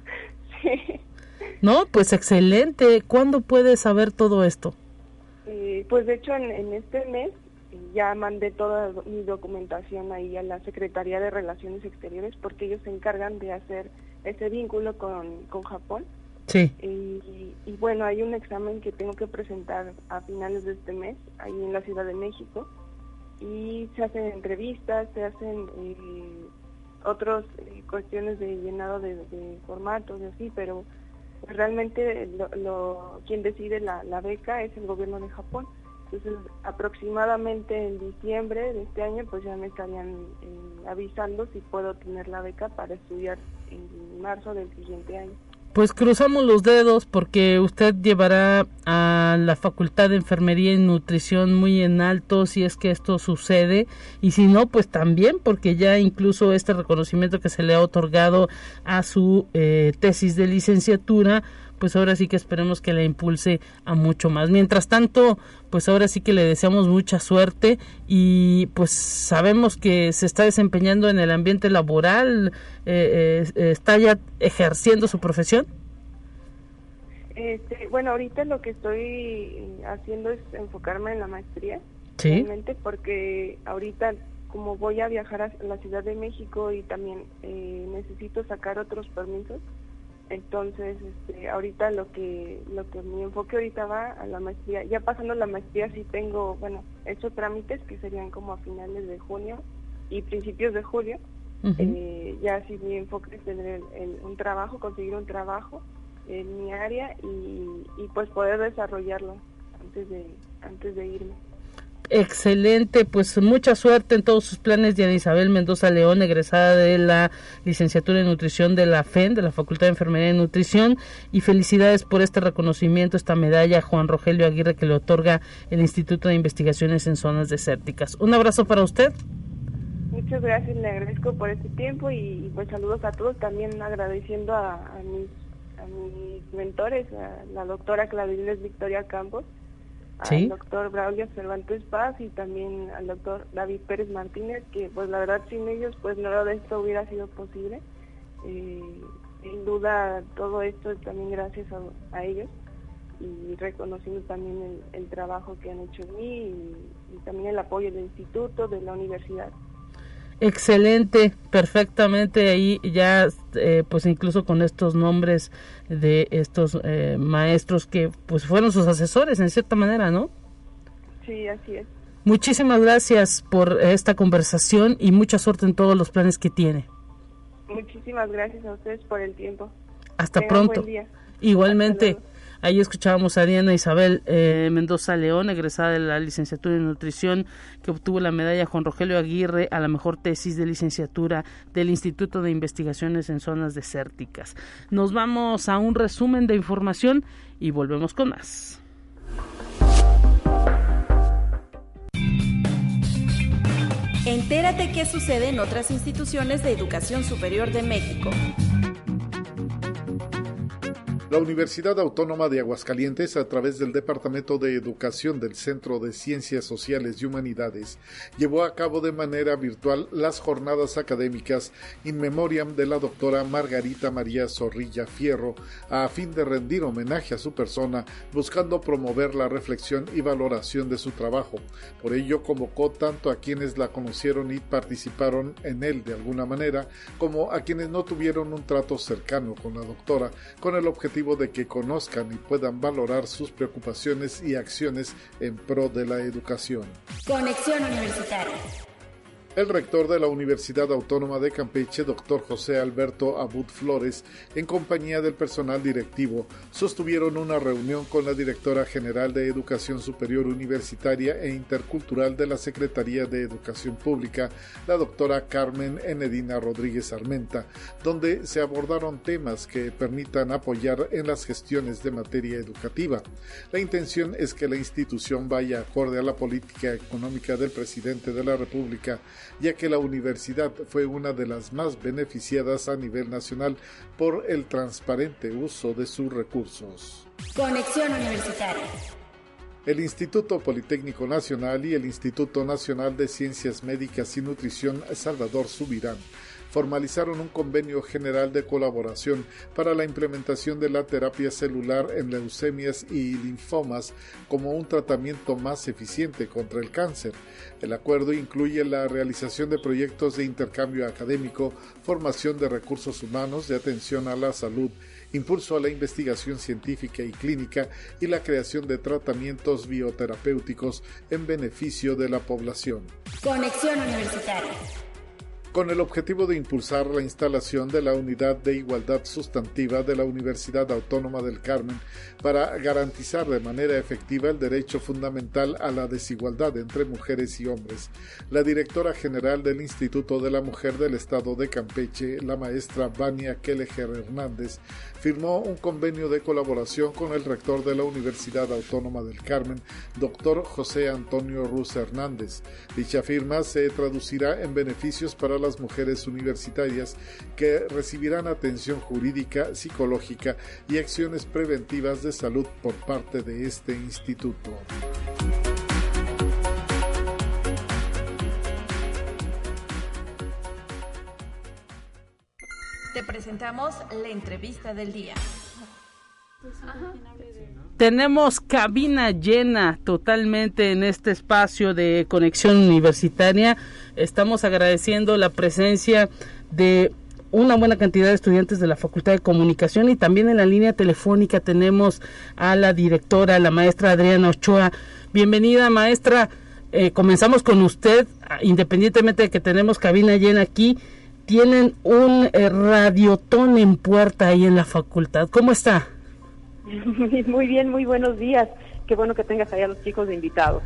sí. No, pues excelente. ¿Cuándo puede saber todo esto? Eh, pues de hecho en, este mes ya mandé toda mi documentación ahí a la Secretaría de Relaciones Exteriores porque ellos se encargan de hacer ese vínculo con, con Japón. Sí. Y, bueno, hay un examen que tengo que presentar a finales de este mes, ahí en la Ciudad de México, y se hacen entrevistas, se hacen eh, otras eh, cuestiones de llenado de, formatos y así, pero realmente lo, quien decide la, beca es el gobierno de Japón. Entonces, aproximadamente en diciembre de este año, pues ya me estarían eh, avisando si puedo tener la beca para estudiar en marzo del siguiente año. Pues cruzamos los dedos porque usted llevará a la Facultad de Enfermería y Nutrición muy en alto si es que esto sucede. Y si no, pues también porque ya incluso este reconocimiento que se le ha otorgado a su eh, tesis de licenciatura pues ahora sí que esperemos que la impulse a mucho más. Mientras tanto, pues ahora sí que le deseamos mucha suerte y pues sabemos que se está desempeñando en el ambiente laboral, eh, eh, está ya ejerciendo su profesión. Este, bueno, ahorita lo que estoy haciendo es enfocarme en la maestría, sí. realmente, porque ahorita como voy a viajar a la Ciudad de México y también eh, necesito sacar otros permisos, entonces, este, ahorita lo que lo que mi enfoque ahorita va a la maestría, ya pasando la maestría sí tengo, bueno, hecho trámites que serían como a finales de junio y principios de julio. eh, ya sí mi enfoque es tener un trabajo, conseguir un trabajo en mi área y, y pues poder desarrollarlo antes de antes de irme. Excelente, pues mucha suerte en todos sus planes, Diana Isabel Mendoza León, egresada de la licenciatura en nutrición de la FEN, de la Facultad de Enfermería y Nutrición, y felicidades por este reconocimiento, esta medalla Juan Rogelio Aguirre que le otorga el Instituto de Investigaciones en Zonas Desérticas. Un abrazo para usted. Muchas gracias, le agradezco por este tiempo y, pues saludos a todos, también agradeciendo a, mis, mentores, a la doctora Claudiles Victoria Campos, al doctor Braulio Cervantes Paz y también al doctor David Pérez Martínez, que pues la verdad sin ellos pues nada de esto hubiera sido posible. Eh, sin duda todo esto es también gracias a, ellos y reconociendo también el, trabajo que han hecho en mí y, y también el apoyo del instituto, de la universidad excelente, perfectamente ahí ya, eh, pues incluso con estos nombres de estos eh, maestros que pues fueron sus asesores en cierta manera, ¿no? Sí, así es. Muchísimas gracias por esta conversación y mucha suerte en todos los planes que tiene. Muchísimas gracias a ustedes por el tiempo. Hasta pronto. Igualmente. Ahí escuchábamos a Diana Isabel eh, Mendoza León, egresada de la licenciatura en nutrición, que obtuvo la medalla Juan Rogelio Aguirre a la mejor tesis de licenciatura del Instituto de Investigaciones en Zonas Desérticas. Nos vamos a un resumen de información y volvemos con más. Entérate qué sucede en otras instituciones de educación superior de México. La Universidad Autónoma de Aguascalientes, a través del Departamento de Educación del Centro de Ciencias Sociales y Humanidades, llevó a cabo de manera virtual las jornadas académicas in memoriam de la doctora Margarita María Zorrilla Fierro, a fin de rendir homenaje a su persona, buscando promover la reflexión y valoración de su trabajo. Por ello, convocó tanto a quienes la conocieron y participaron en él de alguna manera, como a quienes no tuvieron un trato cercano con la doctora, con el objetivo de que conozcan y puedan valorar sus preocupaciones y acciones en pro de la educación. Conexión Universitaria. El rector de la Universidad Autónoma de Campeche, doctor José Alberto Abud Flores, en compañía del personal directivo, sostuvieron una reunión con la directora general de Educación Superior Universitaria e Intercultural de la Secretaría de Educación Pública, la doctora Carmen Enedina Rodríguez Armenta, donde se abordaron temas que permitan apoyar en las gestiones de materia educativa. La intención es que la institución vaya acorde a la política económica del presidente de la República ya que la universidad fue una de las más beneficiadas a nivel nacional por el transparente uso de sus recursos. Conexión Universitaria. El Instituto Politécnico Nacional y el Instituto Nacional de Ciencias Médicas y Nutrición Salvador Subirán formalizaron un convenio general de colaboración para la implementación de la terapia celular en leucemias y linfomas como un tratamiento más eficiente contra el cáncer. El acuerdo incluye la realización de proyectos de intercambio académico, formación de recursos humanos, de atención a la salud, impulso a la investigación científica y clínica y la creación de tratamientos bioterapéuticos en beneficio de la población. Conexión Universitaria. Con el objetivo de impulsar la instalación de la Unidad de Igualdad Sustantiva de la Universidad Autónoma del Carmen para garantizar de manera efectiva el derecho fundamental a la desigualdad entre mujeres y hombres. La directora general del Instituto de la Mujer del Estado de Campeche, la maestra Vania Keleger Hernández, firmó un convenio de colaboración con el rector de la Universidad Autónoma del Carmen, doctor José Antonio Ruz Hernández. Dicha firma se traducirá en beneficios para las mujeres universitarias que recibirán atención jurídica, psicológica y acciones preventivas de salud por parte de este instituto. Te presentamos la entrevista del día. Tenemos cabina llena totalmente en este espacio de conexión universitaria. Estamos agradeciendo la presencia de una buena cantidad de estudiantes de la Facultad de Comunicación y también en la línea telefónica tenemos a la directora, la maestra Adriana Ochoa. Bienvenida, maestra. Eh, comenzamos con usted, independientemente de que tenemos cabina llena aquí tienen un eh, radiotón en puerta ahí en la facultad. ¿Cómo está? Muy bien, muy buenos días. Qué bueno que tengas allá a los chicos de invitados.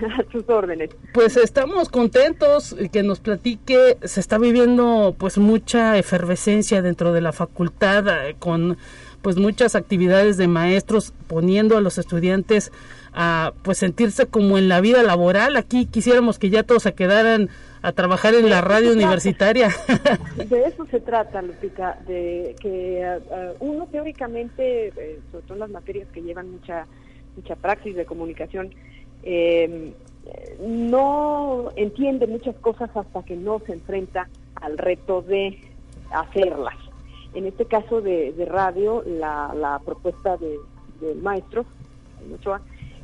A sus órdenes. Pues estamos contentos que nos platique, se está viviendo pues mucha efervescencia dentro de la facultad eh, con pues muchas actividades de maestros poniendo a los estudiantes a pues sentirse como en la vida laboral. Aquí quisiéramos que ya todos se quedaran a trabajar en la radio universitaria. De eso se trata, Lupita, de que eh, eh, uno teóricamente, eh, sobre todo en las materias que llevan mucha mucha praxis de comunicación, no entiende muchas cosas hasta que no se enfrenta al reto de hacerlas. En este caso de, radio, la, propuesta del maestro,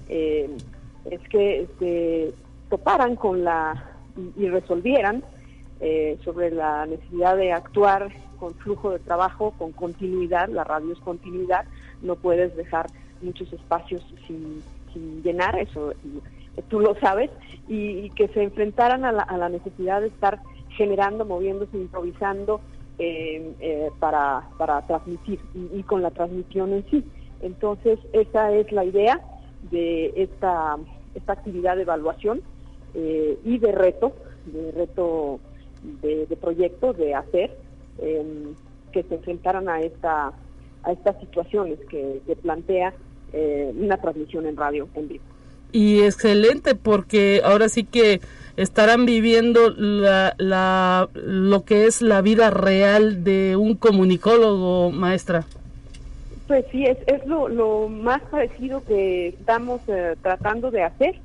es que se toparan con la y, resolvieran eh, sobre la necesidad de actuar con flujo de trabajo, con continuidad, la radio es continuidad, no puedes dejar muchos espacios sin, llenar, eso tú lo sabes, y, que se enfrentaran a la, necesidad de estar generando, moviéndose, improvisando eh, eh, para, para transmitir y, con la transmisión en sí. Entonces, esa es la idea de esta, esta actividad de evaluación eh, y de reto, de reto de, proyecto, de hacer, em, que se enfrentaran a, esta, a estas situaciones que, plantea eh, una transmisión en radio en vivo. Y excelente porque ahora sí que estarán viviendo la, la, lo que es la vida real de un comunicólogo, maestra. Pues sí, es, es lo, lo más parecido que estamos eh, tratando de hacer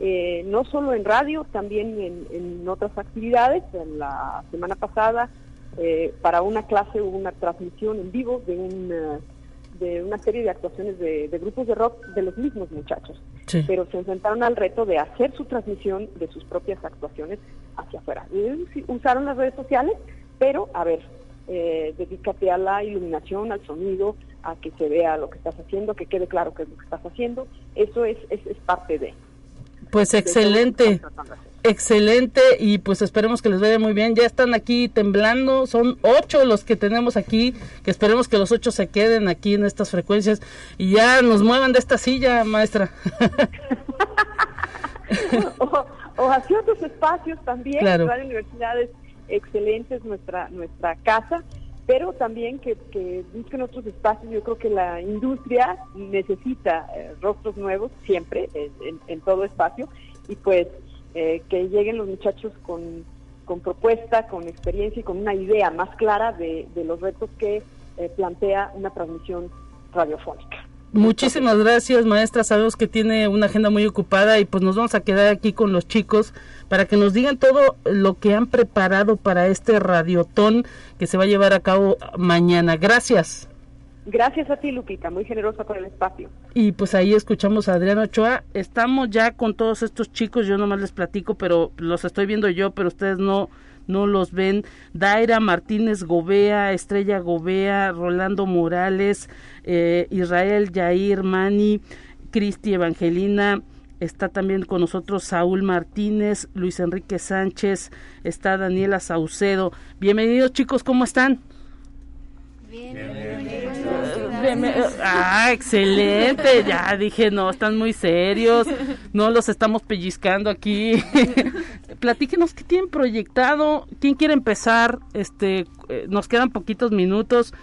eh, no solo en radio, también en, otras actividades. En la semana pasada, eh, para una clase hubo una transmisión en vivo de una, de una serie de actuaciones de, grupos de rock de los mismos muchachos, pero se enfrentaron al reto de hacer su transmisión de sus propias actuaciones hacia afuera. usaron las redes sociales, pero a ver, eh, dedícate a la iluminación, al sonido, a que se vea lo que estás haciendo, que quede claro qué es lo que estás haciendo. Eso es, es, es parte de. Pues excelente, excelente y pues esperemos que les vaya muy bien. Ya están aquí temblando, son ocho los que tenemos aquí, que esperemos que los ocho se queden aquí en estas frecuencias y ya nos muevan de esta silla, maestra. o, hacia otros espacios también, claro. la universidad es excelente, nuestra, nuestra casa pero también que, busquen otros espacios. Yo creo que la industria necesita eh, rostros nuevos siempre, en, todo espacio, y pues eh, que lleguen los muchachos con, propuesta, con experiencia y con una idea más clara de, los retos que eh, plantea una transmisión radiofónica. Muchísimas gracias, maestra. Sabemos que tiene una agenda muy ocupada y pues nos vamos a quedar aquí con los chicos para que nos digan todo lo que han preparado para este radiotón que se va a llevar a cabo mañana. Gracias. Gracias a ti, Lupita, muy generosa por el espacio. Y pues ahí escuchamos a Adriano Ochoa. Estamos ya con todos estos chicos, yo nomás les platico, pero los estoy viendo yo, pero ustedes no no los ven. Daira Martínez Gobea, Estrella Gobea, Rolando Morales, eh, Israel Yair Mani, Cristi Evangelina, Está también con nosotros Saúl Martínez, Luis Enrique Sánchez, está Daniela Saucedo. Bienvenidos chicos, ¿cómo están? Bien, Ah, excelente. Ya dije, no, están muy serios. No los estamos pellizcando aquí. Platíquenos qué tienen proyectado. ¿Quién quiere empezar? Este, eh, nos quedan poquitos minutos.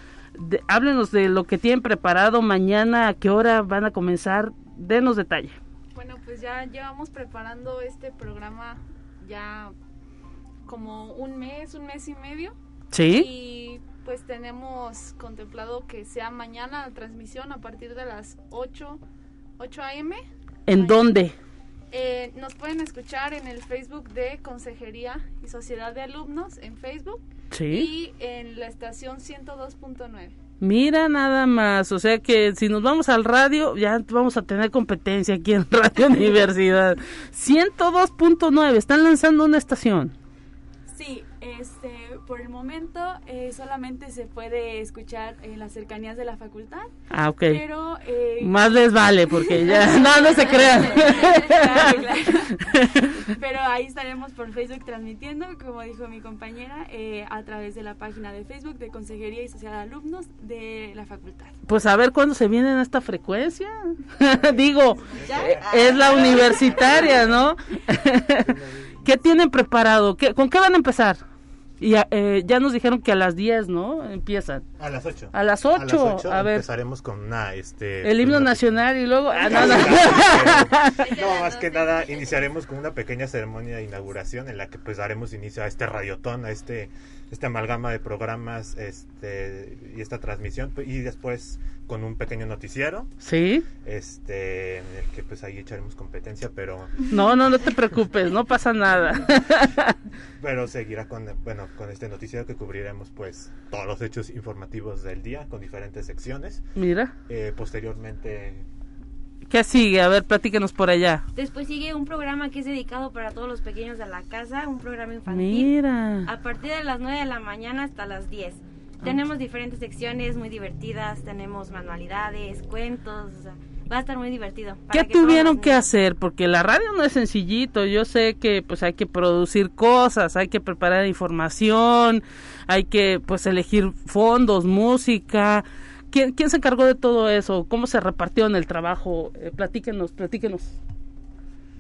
háblenos de lo que tienen preparado mañana, a qué hora van a comenzar. Denos detalle. Bueno, pues ya llevamos preparando este programa ya como un mes, un mes y medio. Sí. Y pues tenemos contemplado que sea mañana la transmisión a partir de las 8, 8 a.m. ¿En dónde? Eh, nos pueden escuchar en el Facebook de Consejería y Sociedad de Alumnos en Facebook. Sí. Y en la estación 102.9. Mira nada más, o sea que si nos vamos al radio, ya vamos a tener competencia aquí en Radio Universidad. 102.9, están lanzando una estación. Sí, este, por el momento eh, solamente se puede escuchar en las cercanías de la facultad. Ah, ok. Pero, eh, Más les vale, porque ya, no, no se crean. claro, claro. Pero ahí estaremos por Facebook transmitiendo, como dijo mi compañera, eh, a través de la página de Facebook de Consejería y Sociedad de Alumnos de la facultad. Pues a ver cuándo se vienen a esta frecuencia. Digo, es la universitaria, ¿no? ¿Qué tienen preparado? ¿Qué, ¿Con qué van a empezar? Y eh, ya nos dijeron que a las 10, ¿no? Empiezan. A las 8. A las 8. A, ver. Empezaremos con una, este... El himno nacional y luego... Ah, no, no. no, más que nada, iniciaremos con una pequeña ceremonia de inauguración en la que pues daremos inicio a este radiotón, a este, este amalgama de programas este y esta transmisión. Y después con un pequeño noticiero. Sí. Este, en el que pues ahí echaremos competencia, pero... No, no, no te preocupes, no pasa nada. pero seguirá con, bueno, con este noticiero que cubriremos pues todos los hechos informativos del día con diferentes secciones. Mira. Eh, posteriormente... ¿Qué sigue? A ver, platíquenos por allá. Después sigue un programa que es dedicado para todos los pequeños de la casa, un programa infantil. Mira. A partir de las 9 de la mañana hasta las 10. Tenemos diferentes secciones muy divertidas, tenemos manualidades, cuentos, va a estar muy divertido. ¿Qué tuvieron que hacer? Porque la radio no es sencillito, yo sé que pues hay que producir cosas, hay que preparar información, hay que pues elegir fondos, música. ¿Quién, quién se encargó de todo eso? ¿Cómo se repartió en el trabajo? Eh, platíquenos, platíquenos.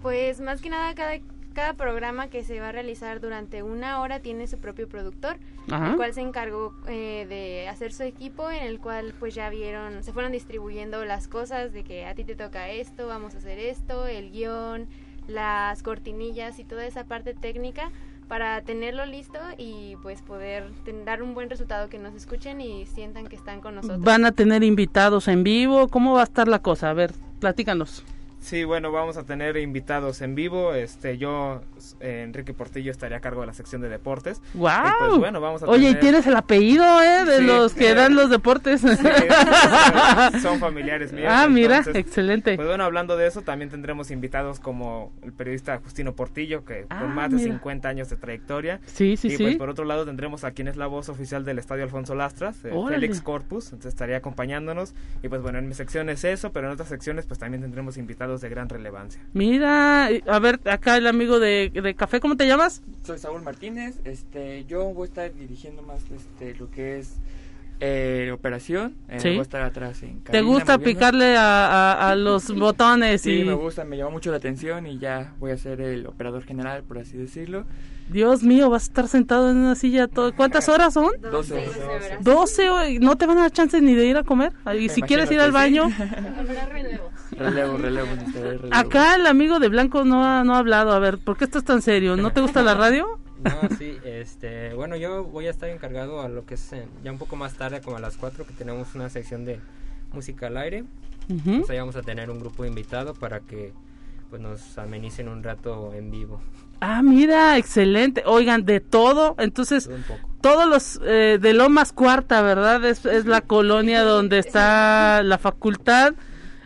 Pues más que nada cada cada programa que se va a realizar durante una hora tiene su propio productor, el cual se encargó eh, de hacer su equipo, en el cual pues ya vieron, se fueron distribuyendo las cosas de que a ti te toca esto, vamos a hacer esto, el guion, las cortinillas y toda esa parte técnica para tenerlo listo y pues poder dar un buen resultado que nos escuchen y sientan que están con nosotros. ¿Van a tener invitados en vivo? ¿Cómo va a estar la cosa? A ver, platícanos. Sí, bueno, vamos a tener invitados en vivo. Este, yo, eh, Enrique Portillo, estaría a cargo de la sección de deportes. ¡Wow! pues, bueno, vamos a Oye, ¿y tienes el apellido, eh? De los que dan los deportes. son familiares míos. Ah, mira, excelente. Pues bueno, hablando de eso, también tendremos invitados como el periodista Justino Portillo, que con Ah, más de mira. 50 años de trayectoria. Sí, sí, y sí. pues por otro lado tendremos a quien es la voz oficial del Estadio Alfonso Lastras, eh. Félix Corpus, entonces estaría acompañándonos. Y pues bueno, en mi sección es eso, pero en otras secciones pues también tendremos invitados de gran relevancia. Mira, a ver, acá el amigo de, de café, ¿cómo te llamas? Soy Saúl Martínez, este, yo voy a estar dirigiendo más este, lo que es eh, operación, eh, Sí. voy a estar atrás en ¿Te cabina, gusta moviendo. picarle a, a- a los botones? Sí, y... me gusta, me llamó mucho la atención y ya voy a ser el operador general, por así decirlo. Dios mío, vas a estar sentado en una silla todo. ¿Cuántas horas son? 12. 12 hoy. ¿No te van a dar chance ni de ir a comer? Y si quieres ir al sí. Relevo, relevo, relevo. Acá el amigo de Blanco no ha, no ha hablado. A ver, ¿por qué estás tan serio? ¿No te gusta la radio? No, sí, este, bueno, yo voy a estar encargado a lo que es eh, ya un poco más tarde, como a las 4, que tenemos una sección de música al aire. Pues ahí vamos a tener un grupo invitado para que pues nos amenicen un rato en vivo. Ah, mira, excelente. Oigan, de todo. Entonces, Todo un poco. todos los eh, de Lomas Cuarta, ¿verdad? Es, es la colonia donde está la facultad.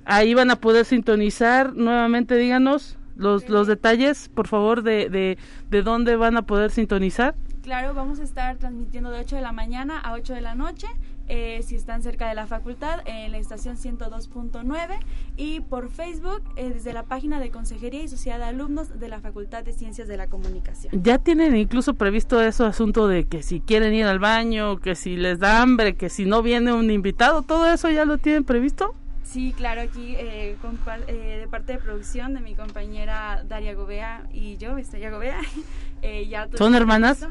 Ahí van a poder sintonizar. Nuevamente, díganos los, los detalles, por favor, de, de, de dónde van a poder sintonizar. claro, vamos a estar transmitiendo de 8 de la mañana a 8 de la noche. Eh, si están cerca de la facultad, en la estación 102.9 y por Facebook eh, desde la página de Consejería y Sociedad de Alumnos de la Facultad de Ciencias de la Comunicación. Ya tienen incluso previsto eso asunto de que si quieren ir al baño, que si les da hambre, que si no viene un invitado, todo eso ya lo tienen previsto. Sí, claro, aquí eh, de parte de producción de mi compañera Daria Gobea y yo, Estrella Gobea. ya ¿Son hermanas?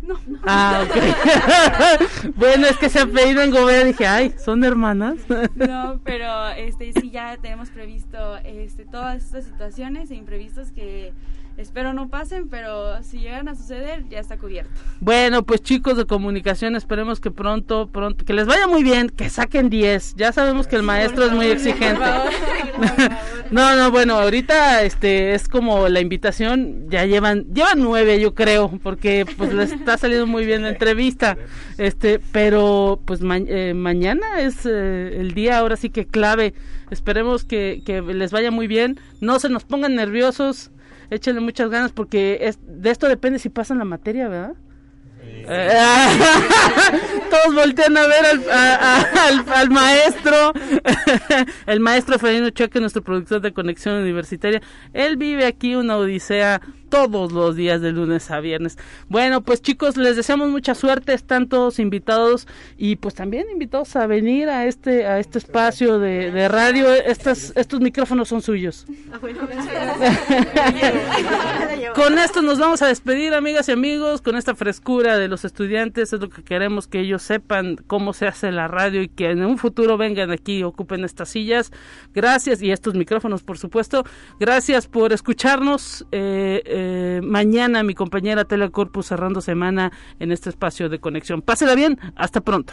No, Ah, ok. bueno, es que se han pedido en Gobea, dije, ay, ¿son hermanas? no, pero este sí ya tenemos previsto este todas estas situaciones e imprevistos que Espero no pasen, pero si llegan a suceder, ya está cubierto. Bueno, pues chicos de comunicación, esperemos que pronto, pronto, que les vaya muy bien, que saquen 10. Ya sabemos que el maestro es muy exigente. no, no, bueno, ahorita este es como la invitación, ya llevan, llevan nueve, yo creo, porque pues les está saliendo muy bien la entrevista. Este, pero pues eh, mañana es eh, el día ahora sí que clave. Esperemos que, que les vaya muy bien. No se nos pongan nerviosos échenle muchas ganas porque es, de esto depende si pasan la materia, ¿verdad? Todos voltean a ver al, maestro, el maestro Fernando Choque, nuestro productor de Conexión Universitaria. Él vive aquí una odisea todos los días de lunes a viernes. Bueno, pues chicos, les deseamos mucha suerte, están todos invitados y pues también invitados a venir a este a este espacio de, radio. Estas, estos micrófonos son suyos. con esto nos vamos a despedir, amigas y amigos, con esta frescura de los estudiantes. Es lo que queremos que ellos sepan cómo se hace la radio y que en un futuro vengan aquí y ocupen estas sillas. Gracias y estos micrófonos, por supuesto. Gracias por escucharnos. Eh, eh, mañana mi compañera Telecorpus cerrando semana en este espacio de conexión. Pásela bien, hasta pronto.